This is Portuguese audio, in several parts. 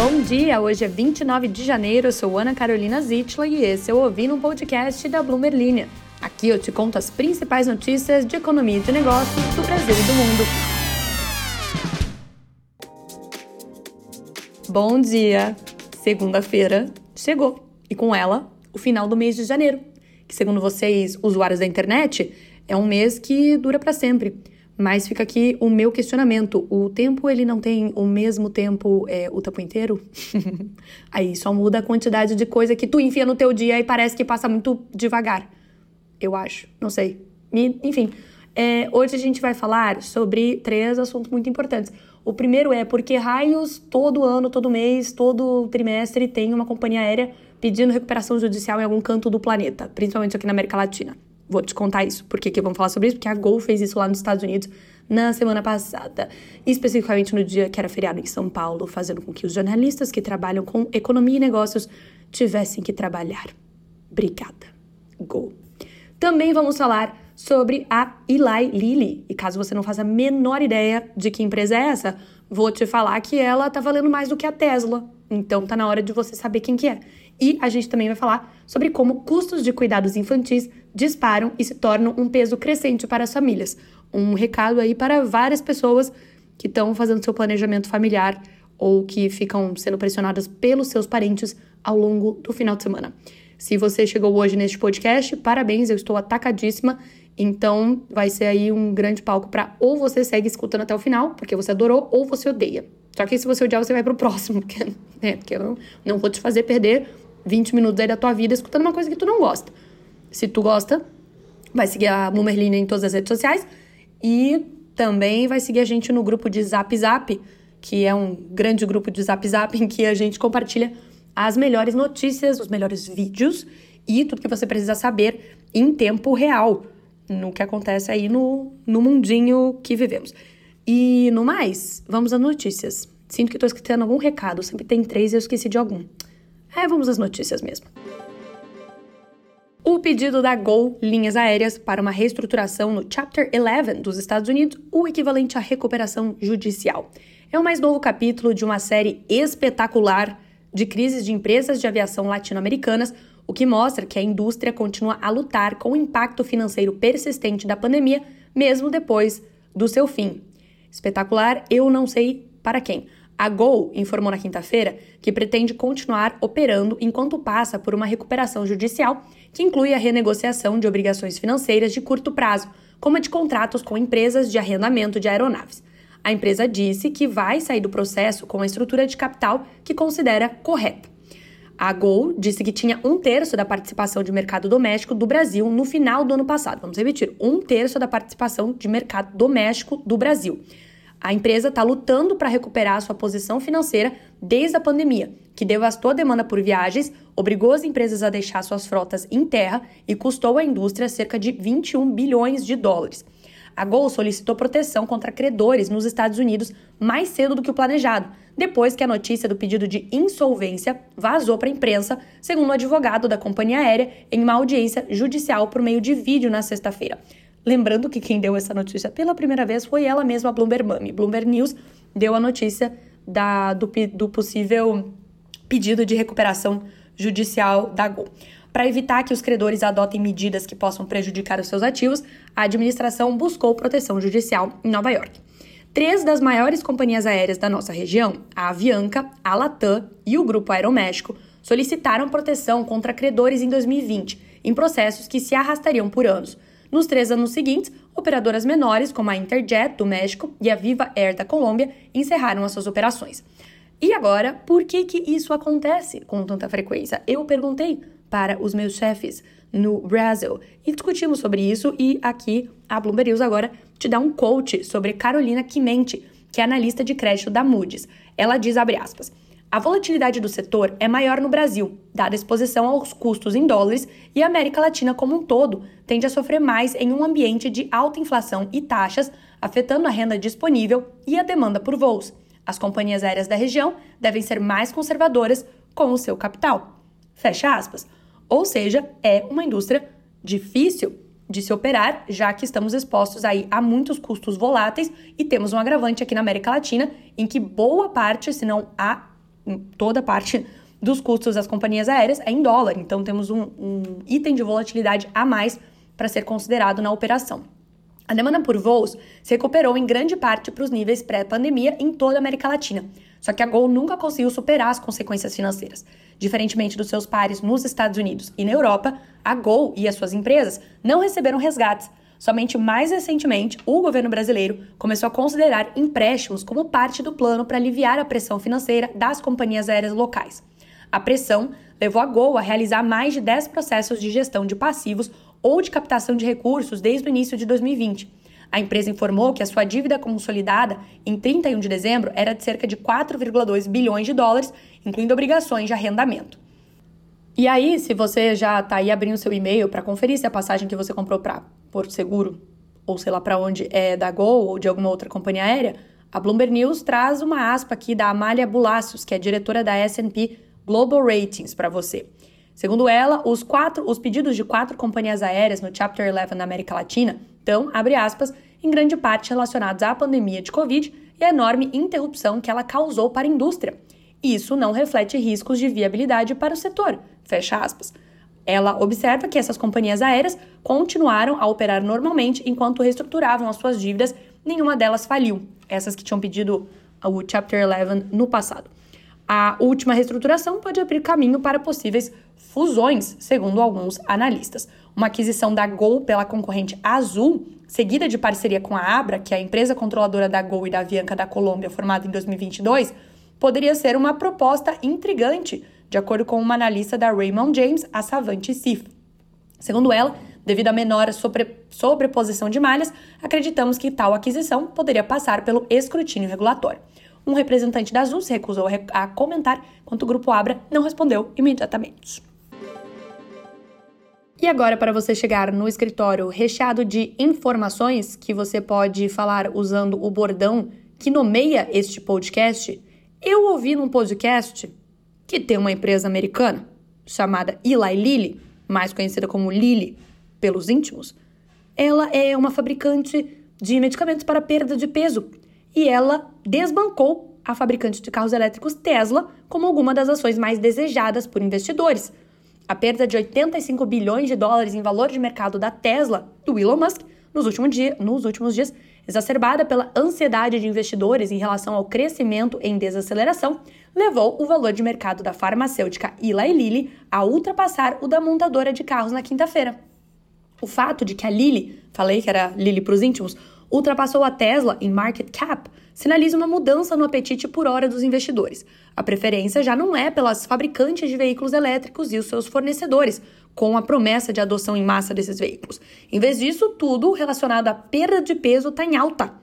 Bom dia, hoje é 29 de janeiro, eu sou Ana Carolina Zitla e esse é o Ouvi no Podcast da Bloomer Linha. Aqui eu te conto as principais notícias de economia e de negócios do Brasil e do mundo. Bom dia! Segunda-feira chegou e com ela o final do mês de janeiro, que segundo vocês, usuários da internet, é um mês que dura para sempre. Mas fica aqui o meu questionamento. O tempo, ele não tem o mesmo tempo é, o tempo inteiro? Aí só muda a quantidade de coisa que tu enfia no teu dia e parece que passa muito devagar. Eu acho. Não sei. E, enfim, é, hoje a gente vai falar sobre três assuntos muito importantes. O primeiro é porque raios todo ano, todo mês, todo trimestre tem uma companhia aérea pedindo recuperação judicial em algum canto do planeta, principalmente aqui na América Latina. Vou te contar isso. Por que, que vamos falar sobre isso? Porque a Gol fez isso lá nos Estados Unidos na semana passada, especificamente no dia que era feriado em São Paulo, fazendo com que os jornalistas que trabalham com economia e negócios tivessem que trabalhar. Obrigada, Gol. Também vamos falar sobre a Eli Lilly. E caso você não faça a menor ideia de que empresa é essa, vou te falar que ela tá valendo mais do que a Tesla. Então tá na hora de você saber quem que é. E a gente também vai falar sobre como custos de cuidados infantis disparam e se tornam um peso crescente para as famílias. Um recado aí para várias pessoas que estão fazendo seu planejamento familiar ou que ficam sendo pressionadas pelos seus parentes ao longo do final de semana. Se você chegou hoje neste podcast, parabéns, eu estou atacadíssima. Então, vai ser aí um grande palco para ou você segue escutando até o final, porque você adorou, ou você odeia. Só que se você odiar, você vai pro próximo, porque, né, porque eu não, não vou te fazer perder 20 minutos aí da tua vida escutando uma coisa que tu não gosta. Se tu gosta, vai seguir a Mumerlina em todas as redes sociais e também vai seguir a gente no grupo de Zap Zap, que é um grande grupo de Zap Zap em que a gente compartilha as melhores notícias, os melhores vídeos e tudo que você precisa saber em tempo real no que acontece aí no, no mundinho que vivemos. E no mais, vamos às notícias. Sinto que estou escrevendo algum recado, sempre tem três e eu esqueci de algum. É, vamos às notícias mesmo. O pedido da Gol Linhas Aéreas para uma reestruturação no Chapter 11 dos Estados Unidos, o equivalente à recuperação judicial. É o mais novo capítulo de uma série espetacular de crises de empresas de aviação latino-americanas, o que mostra que a indústria continua a lutar com o impacto financeiro persistente da pandemia, mesmo depois do seu fim. Espetacular, eu não sei para quem. A Gol informou na quinta-feira que pretende continuar operando enquanto passa por uma recuperação judicial que inclui a renegociação de obrigações financeiras de curto prazo, como a de contratos com empresas de arrendamento de aeronaves. A empresa disse que vai sair do processo com a estrutura de capital que considera correta. A Gol disse que tinha um terço da participação de mercado doméstico do Brasil no final do ano passado. Vamos repetir: um terço da participação de mercado doméstico do Brasil. A empresa está lutando para recuperar sua posição financeira desde a pandemia, que devastou a demanda por viagens, obrigou as empresas a deixar suas frotas em terra e custou à indústria cerca de 21 bilhões de dólares. A Gol solicitou proteção contra credores nos Estados Unidos mais cedo do que o planejado, depois que a notícia do pedido de insolvência vazou para a imprensa, segundo o advogado da companhia aérea em uma audiência judicial por meio de vídeo na sexta-feira. Lembrando que quem deu essa notícia pela primeira vez foi ela mesma, a Bloomberg Mummy. Bloomberg News deu a notícia da, do, do possível pedido de recuperação judicial da Gol. Para evitar que os credores adotem medidas que possam prejudicar os seus ativos, a administração buscou proteção judicial em Nova York. Três das maiores companhias aéreas da nossa região, a Avianca, a Latam e o Grupo Aeroméxico, solicitaram proteção contra credores em 2020, em processos que se arrastariam por anos, nos três anos seguintes, operadoras menores, como a Interjet do México e a Viva Air da Colômbia, encerraram as suas operações. E agora, por que, que isso acontece com tanta frequência? Eu perguntei para os meus chefes no Brasil e discutimos sobre isso e aqui a Bloomberg News agora te dá um coach sobre Carolina Quimente, que é analista de crédito da Moody's. Ela diz, abre aspas, a volatilidade do setor é maior no Brasil, dada a exposição aos custos em dólares, e a América Latina como um todo tende a sofrer mais em um ambiente de alta inflação e taxas, afetando a renda disponível e a demanda por voos. As companhias aéreas da região devem ser mais conservadoras com o seu capital. Fecha aspas. Ou seja, é uma indústria difícil de se operar, já que estamos expostos aí a muitos custos voláteis e temos um agravante aqui na América Latina em que boa parte, se não a toda parte dos custos das companhias aéreas é em dólar, então temos um, um item de volatilidade a mais para ser considerado na operação. A demanda por voos se recuperou em grande parte para os níveis pré-pandemia em toda a América Latina. Só que a Gol nunca conseguiu superar as consequências financeiras. Diferentemente dos seus pares nos Estados Unidos e na Europa, a Gol e as suas empresas não receberam resgates. Somente mais recentemente, o governo brasileiro começou a considerar empréstimos como parte do plano para aliviar a pressão financeira das companhias aéreas locais. A pressão levou a Gol a realizar mais de 10 processos de gestão de passivos ou de captação de recursos desde o início de 2020. A empresa informou que a sua dívida consolidada em 31 de dezembro era de cerca de 4,2 bilhões de dólares, incluindo obrigações de arrendamento. E aí, se você já está aí abrindo seu e-mail para conferir se a passagem que você comprou para Porto Seguro, ou sei lá para onde, é da Gol ou de alguma outra companhia aérea, a Bloomberg News traz uma aspa aqui da Amália Bulacios, que é diretora da S&P Global Ratings, para você. Segundo ela, os, quatro, os pedidos de quatro companhias aéreas no Chapter 11 na América Latina estão, abre aspas, em grande parte relacionados à pandemia de Covid e à enorme interrupção que ela causou para a indústria. Isso não reflete riscos de viabilidade para o setor, fecha aspas. Ela observa que essas companhias aéreas continuaram a operar normalmente enquanto reestruturavam as suas dívidas, nenhuma delas faliu, essas que tinham pedido o Chapter 11 no passado. A última reestruturação pode abrir caminho para possíveis fusões, segundo alguns analistas. Uma aquisição da Gol pela concorrente Azul, seguida de parceria com a Abra, que é a empresa controladora da Gol e da Avianca da Colômbia, formada em 2022, poderia ser uma proposta intrigante, de acordo com uma analista da Raymond James, a Savante Sif. Segundo ela, devido à menor sobre, sobreposição de malhas, acreditamos que tal aquisição poderia passar pelo escrutínio regulatório. Um representante da Azul se recusou a comentar, enquanto o grupo Abra não respondeu imediatamente. E agora, para você chegar no escritório recheado de informações que você pode falar usando o bordão que nomeia este podcast, eu ouvi num podcast que tem uma empresa americana chamada Eli Lilly, mais conhecida como Lilly pelos íntimos. Ela é uma fabricante de medicamentos para perda de peso e ela desbancou a fabricante de carros elétricos Tesla como alguma das ações mais desejadas por investidores. A perda de 85 bilhões de dólares em valor de mercado da Tesla, do Elon Musk, nos dia, nos últimos dias, exacerbada pela ansiedade de investidores em relação ao crescimento em desaceleração, levou o valor de mercado da farmacêutica Eli Lilly a ultrapassar o da montadora de carros na quinta-feira. O fato de que a Lilly, falei que era Lilly para os íntimos, ultrapassou a Tesla em market cap, sinaliza uma mudança no apetite por hora dos investidores. A preferência já não é pelas fabricantes de veículos elétricos e os seus fornecedores, com a promessa de adoção em massa desses veículos. Em vez disso, tudo relacionado à perda de peso está em alta.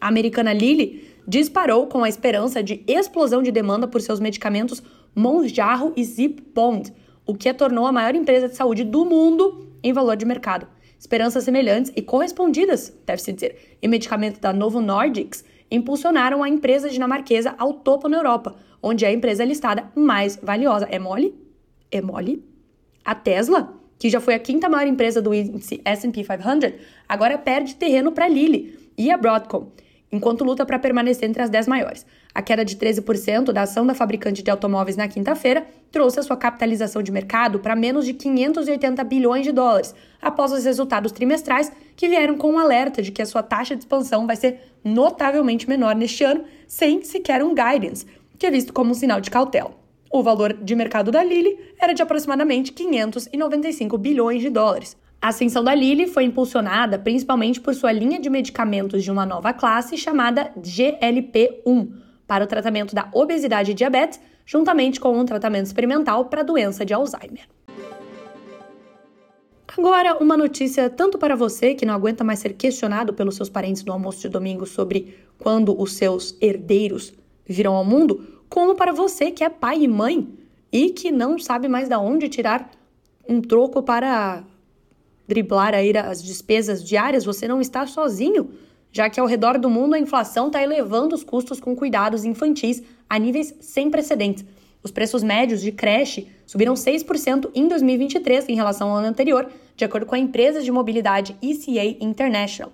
A americana Lilly disparou com a esperança de explosão de demanda por seus medicamentos Monjarro e Zipbond, o que a tornou a maior empresa de saúde do mundo em valor de mercado. Esperanças semelhantes e correspondidas, deve-se dizer, em medicamento da Novo Nordics impulsionaram a empresa dinamarquesa ao topo na Europa, onde é a empresa listada mais valiosa. É mole? É mole? A Tesla, que já foi a quinta maior empresa do índice S&P 500, agora perde terreno para a Lilly e a Broadcom, enquanto luta para permanecer entre as 10 maiores. A queda de 13% da ação da fabricante de automóveis na quinta-feira trouxe a sua capitalização de mercado para menos de 580 bilhões de dólares, após os resultados trimestrais que vieram com um alerta de que a sua taxa de expansão vai ser notavelmente menor neste ano, sem sequer um guidance, que é visto como um sinal de cautela. O valor de mercado da Lilly era de aproximadamente 595 bilhões de dólares. A ascensão da Lilly foi impulsionada principalmente por sua linha de medicamentos de uma nova classe chamada GLP-1 para o tratamento da obesidade e diabetes, juntamente com um tratamento experimental para a doença de Alzheimer. Agora, uma notícia tanto para você que não aguenta mais ser questionado pelos seus parentes no almoço de domingo sobre quando os seus herdeiros virão ao mundo, como para você que é pai e mãe e que não sabe mais de onde tirar um troco para driblar aí as despesas diárias, você não está sozinho, já que ao redor do mundo a inflação está elevando os custos com cuidados infantis a níveis sem precedentes. Os preços médios de creche subiram 6% em 2023 em relação ao ano anterior, de acordo com a empresa de mobilidade ECA International.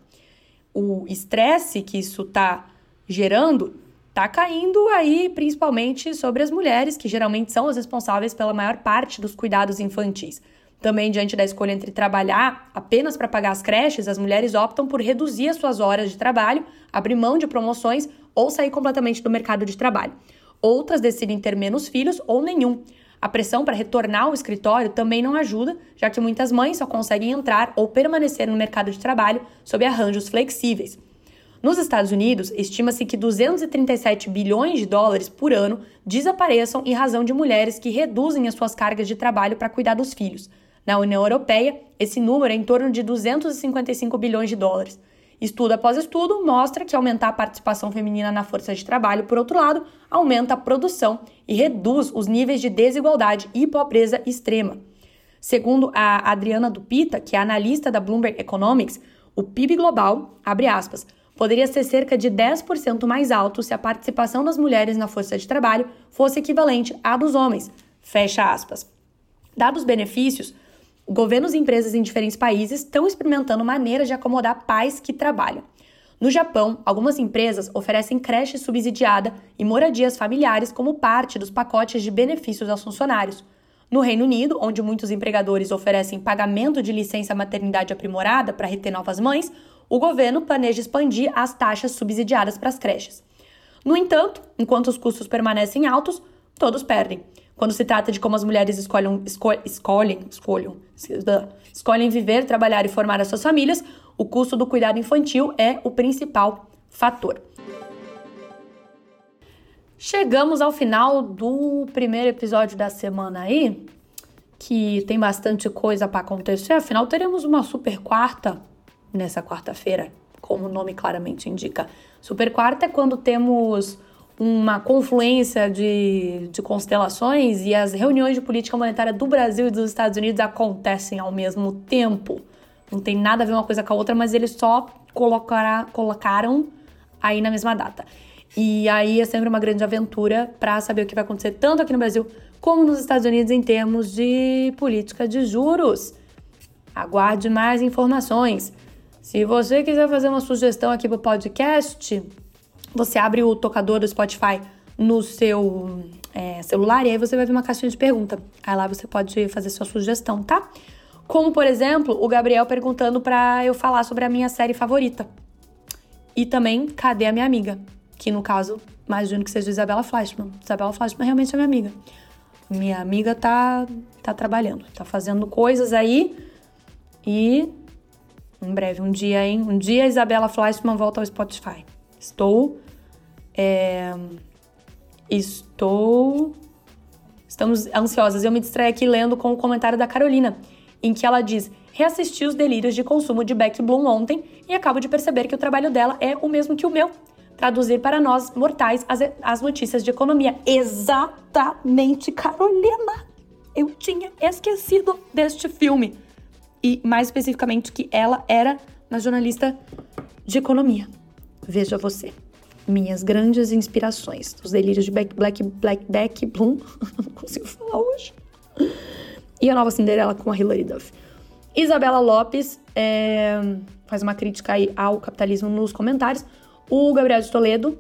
O estresse que isso está gerando tá caindo aí principalmente sobre as mulheres, que geralmente são as responsáveis pela maior parte dos cuidados infantis. Também, diante da escolha entre trabalhar apenas para pagar as creches, as mulheres optam por reduzir as suas horas de trabalho, abrir mão de promoções ou sair completamente do mercado de trabalho. Outras decidem ter menos filhos ou nenhum. A pressão para retornar ao escritório também não ajuda, já que muitas mães só conseguem entrar ou permanecer no mercado de trabalho sob arranjos flexíveis. Nos Estados Unidos, estima-se que 237 bilhões de dólares por ano desapareçam em razão de mulheres que reduzem as suas cargas de trabalho para cuidar dos filhos. Na União Europeia, esse número é em torno de 255 bilhões de dólares. Estudo após estudo mostra que aumentar a participação feminina na força de trabalho, por outro lado, aumenta a produção e reduz os níveis de desigualdade e pobreza extrema. Segundo a Adriana Dupita, que é analista da Bloomberg Economics, o PIB global, abre aspas, poderia ser cerca de 10% mais alto se a participação das mulheres na força de trabalho fosse equivalente à dos homens. Fecha aspas. Dados benefícios, governos e empresas em diferentes países estão experimentando maneiras de acomodar pais que trabalham. No Japão, algumas empresas oferecem creche subsidiada e moradias familiares como parte dos pacotes de benefícios aos funcionários. No Reino Unido, onde muitos empregadores oferecem pagamento de licença maternidade aprimorada para reter novas mães, o governo planeja expandir as taxas subsidiadas para as creches. No entanto, enquanto os custos permanecem altos, todos perdem. Quando se trata de como as mulheres escolhem, escolhem, escolhem, escolhem viver, trabalhar e formar as suas famílias, o custo do cuidado infantil é o principal fator. Chegamos ao final do primeiro episódio da semana aí, que tem bastante coisa para acontecer. Afinal, teremos uma super quarta nessa quarta-feira, como o nome claramente indica. Super quarta é quando temos uma confluência de, de constelações e as reuniões de política monetária do Brasil e dos Estados Unidos acontecem ao mesmo tempo. Não tem nada a ver uma coisa com a outra, mas eles só colocaram aí na mesma data. E aí é sempre uma grande aventura para saber o que vai acontecer tanto aqui no Brasil como nos Estados Unidos em termos de política de juros. Aguarde mais informações. Se você quiser fazer uma sugestão aqui para o podcast, você abre o tocador do Spotify no seu é, celular e aí você vai ver uma caixinha de pergunta. Aí lá você pode fazer sua sugestão, tá? Como, por exemplo, o Gabriel perguntando para eu falar sobre a minha série favorita. E também, cadê a minha amiga? Que no caso, imagino que seja Isabela Flashman. Isabela Flashman realmente é minha amiga. Minha amiga tá, tá trabalhando, tá fazendo coisas aí e em breve, um dia, hein? Um dia a Isabela Fleischmann volta ao Spotify. Estou. É, estou. Estamos ansiosas. Eu me distraí aqui lendo com o comentário da Carolina, em que ela diz: Reassisti os delírios de consumo de Beck Bloom ontem e acabo de perceber que o trabalho dela é o mesmo que o meu. Traduzir para nós, mortais, as, as notícias de economia. Exatamente, Carolina! Eu tinha esquecido deste filme e mais especificamente que ela era uma jornalista de economia. Veja você. Minhas grandes inspirações. Os delírios de Black, Black, Black Beck Bloom. Não consigo falar hoje. E a nova Cinderela com a Hilary Duff. Isabela Lopes é, faz uma crítica aí ao capitalismo nos comentários. O Gabriel de Toledo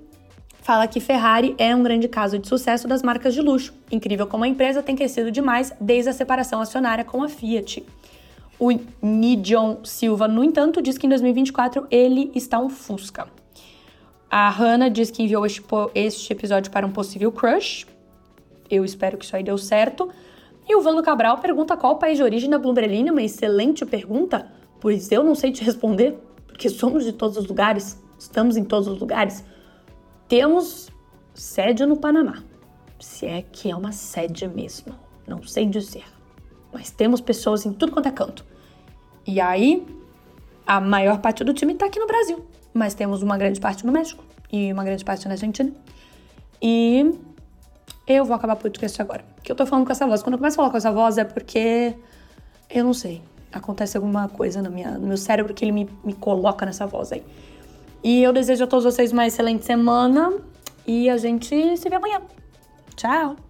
fala que Ferrari é um grande caso de sucesso das marcas de luxo. Incrível como a empresa tem crescido demais desde a separação acionária com a Fiat. O Nidion Silva, no entanto, diz que em 2024 ele está um Fusca. A Hannah diz que enviou este, este episódio para um possível crush. Eu espero que isso aí deu certo. E o Vando Cabral pergunta qual o país de origem da Bloomberline. Uma excelente pergunta, pois eu não sei te responder, porque somos de todos os lugares, estamos em todos os lugares. Temos sede no Panamá, se é que é uma sede mesmo, não sei dizer. Mas temos pessoas em tudo quanto é canto. E aí, a maior parte do time está aqui no Brasil. Mas temos uma grande parte no México e uma grande parte na Argentina. E eu vou acabar o podcast agora. Que eu tô falando com essa voz. Quando eu começo a falar com essa voz é porque eu não sei. Acontece alguma coisa no, minha, no meu cérebro que ele me, me coloca nessa voz aí. E eu desejo a todos vocês uma excelente semana. E a gente se vê amanhã. Tchau!